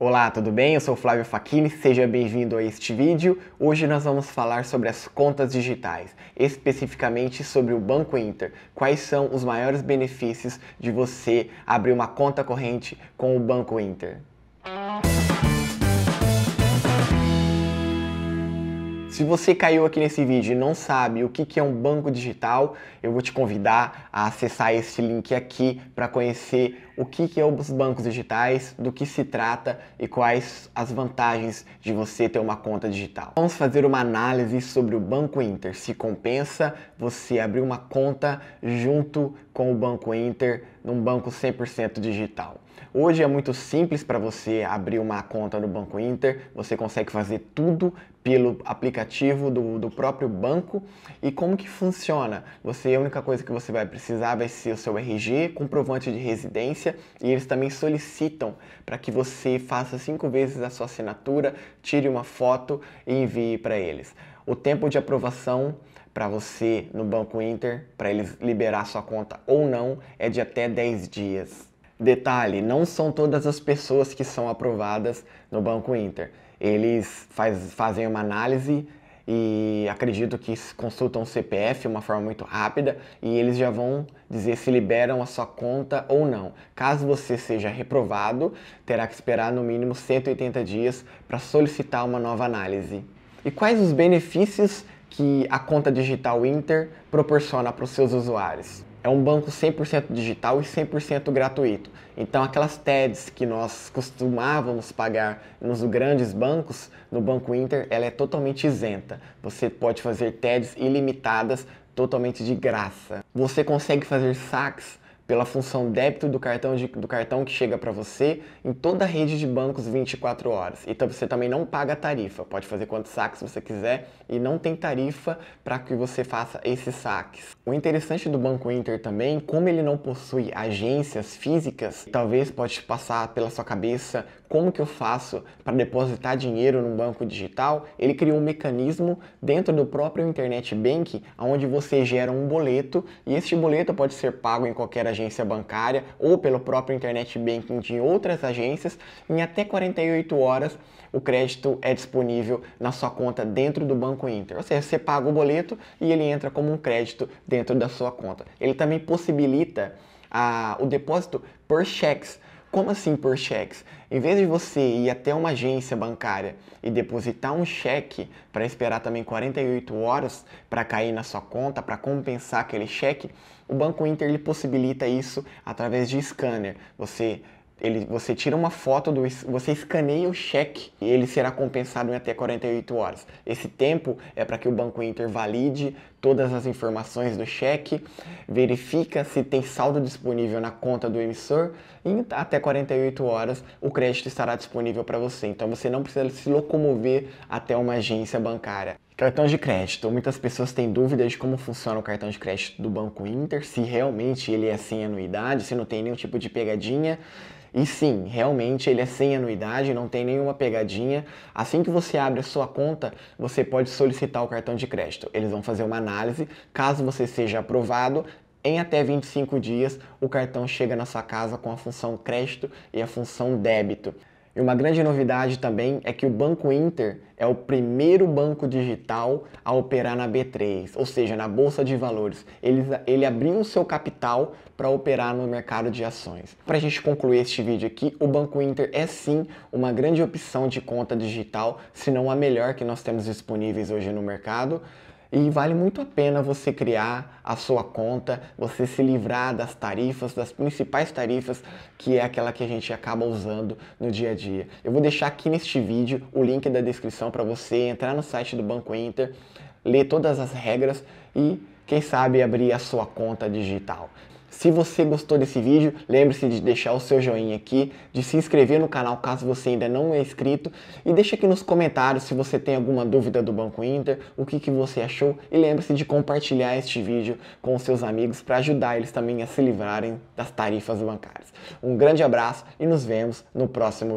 Olá, tudo bem? Eu sou Flávio Facchini, seja bem-vindo a este vídeo. Hoje nós vamos falar sobre as contas digitais, especificamente sobre o Banco Inter. Quais são os maiores benefícios de você abrir uma conta corrente com o Banco Inter? Se você caiu aqui nesse vídeo e não sabe o que é um banco digital, eu vou te convidar a acessar esse link aqui para conhecer o que é os bancos digitais, do que se trata e quais as vantagens de você ter uma conta digital. Vamos fazer uma análise sobre o Banco Inter. Se compensa você abrir uma conta junto com o Banco Inter num banco 100% digital. Hoje é muito simples para você abrir uma conta no Banco Inter, você consegue fazer tudo pelo aplicativo do, do próprio banco. E como que funciona? Você, a única coisa que você vai precisar vai ser o seu RG, comprovante de residência, e eles também solicitam para que você faça cinco vezes a sua assinatura, tire uma foto e envie para eles. O tempo de aprovação para você no Banco Inter, para eles liberar sua conta ou não, é de até 10 dias. Detalhe, não são todas as pessoas que são aprovadas no Banco Inter. Eles faz, fazem uma análise e acredito que consultam o CPF, uma forma muito rápida, e eles já vão dizer se liberam a sua conta ou não. Caso você seja reprovado, terá que esperar no mínimo 180 dias para solicitar uma nova análise. E quais os benefícios que a conta digital Inter proporciona para os seus usuários? É um banco 100% digital e 100% gratuito. Então, aquelas TEDs que nós costumávamos pagar nos grandes bancos, no Banco Inter, ela é totalmente isenta. Você pode fazer TEDs ilimitadas totalmente de graça. Você consegue fazer saques pela função débito do cartão, de, do cartão que chega para você em toda a rede de bancos 24 horas. Então você também não paga tarifa, pode fazer quantos saques você quiser e não tem tarifa para que você faça esses saques. O interessante do Banco Inter também, como ele não possui agências físicas, talvez pode passar pela sua cabeça como que eu faço para depositar dinheiro num banco digital, ele criou um mecanismo dentro do próprio Internet Bank, onde você gera um boleto e este boleto pode ser pago em qualquer agência bancária ou pelo próprio Internet Banking de outras agências. Em até 48 horas, o crédito é disponível na sua conta dentro do Banco Inter. Ou seja, você paga o boleto e ele entra como um crédito dentro da sua conta. Ele também possibilita a, o depósito por cheques. Como assim por cheques? Em vez de você ir até uma agência bancária e depositar um cheque para esperar também 48 horas para cair na sua conta, para compensar aquele cheque, o Banco Inter ele possibilita isso através de scanner. Você ele, você tira uma foto, do, você escaneia o cheque e ele será compensado em até 48 horas. Esse tempo é para que o Banco Inter valide todas as informações do cheque, verifica se tem saldo disponível na conta do emissor e até 48 horas o crédito estará disponível para você. Então você não precisa se locomover até uma agência bancária. Cartão de crédito. Muitas pessoas têm dúvidas de como funciona o cartão de crédito do Banco Inter, se realmente ele é sem anuidade, se não tem nenhum tipo de pegadinha. E sim, realmente ele é sem anuidade, não tem nenhuma pegadinha. Assim que você abre a sua conta, você pode solicitar o cartão de crédito. Eles vão fazer uma análise. Caso você seja aprovado, em até 25 dias, o cartão chega na sua casa com a função crédito e a função débito. E uma grande novidade também é que o Banco Inter é o primeiro banco digital a operar na B3, ou seja, na Bolsa de Valores. Ele, ele abriu o seu capital para operar no mercado de ações. Para a gente concluir este vídeo aqui, o Banco Inter é sim uma grande opção de conta digital, se não a melhor que nós temos disponíveis hoje no mercado. E vale muito a pena você criar a sua conta, você se livrar das tarifas, das principais tarifas, que é aquela que a gente acaba usando no dia a dia. Eu vou deixar aqui neste vídeo o link da descrição para você entrar no site do Banco Inter, ler todas as regras e, quem sabe, abrir a sua conta digital. Se você gostou desse vídeo, lembre-se de deixar o seu joinha aqui, de se inscrever no canal caso você ainda não é inscrito e deixa aqui nos comentários se você tem alguma dúvida do Banco Inter, o que, que você achou e lembre-se de compartilhar este vídeo com seus amigos para ajudar eles também a se livrarem das tarifas bancárias. Um grande abraço e nos vemos no próximo vídeo.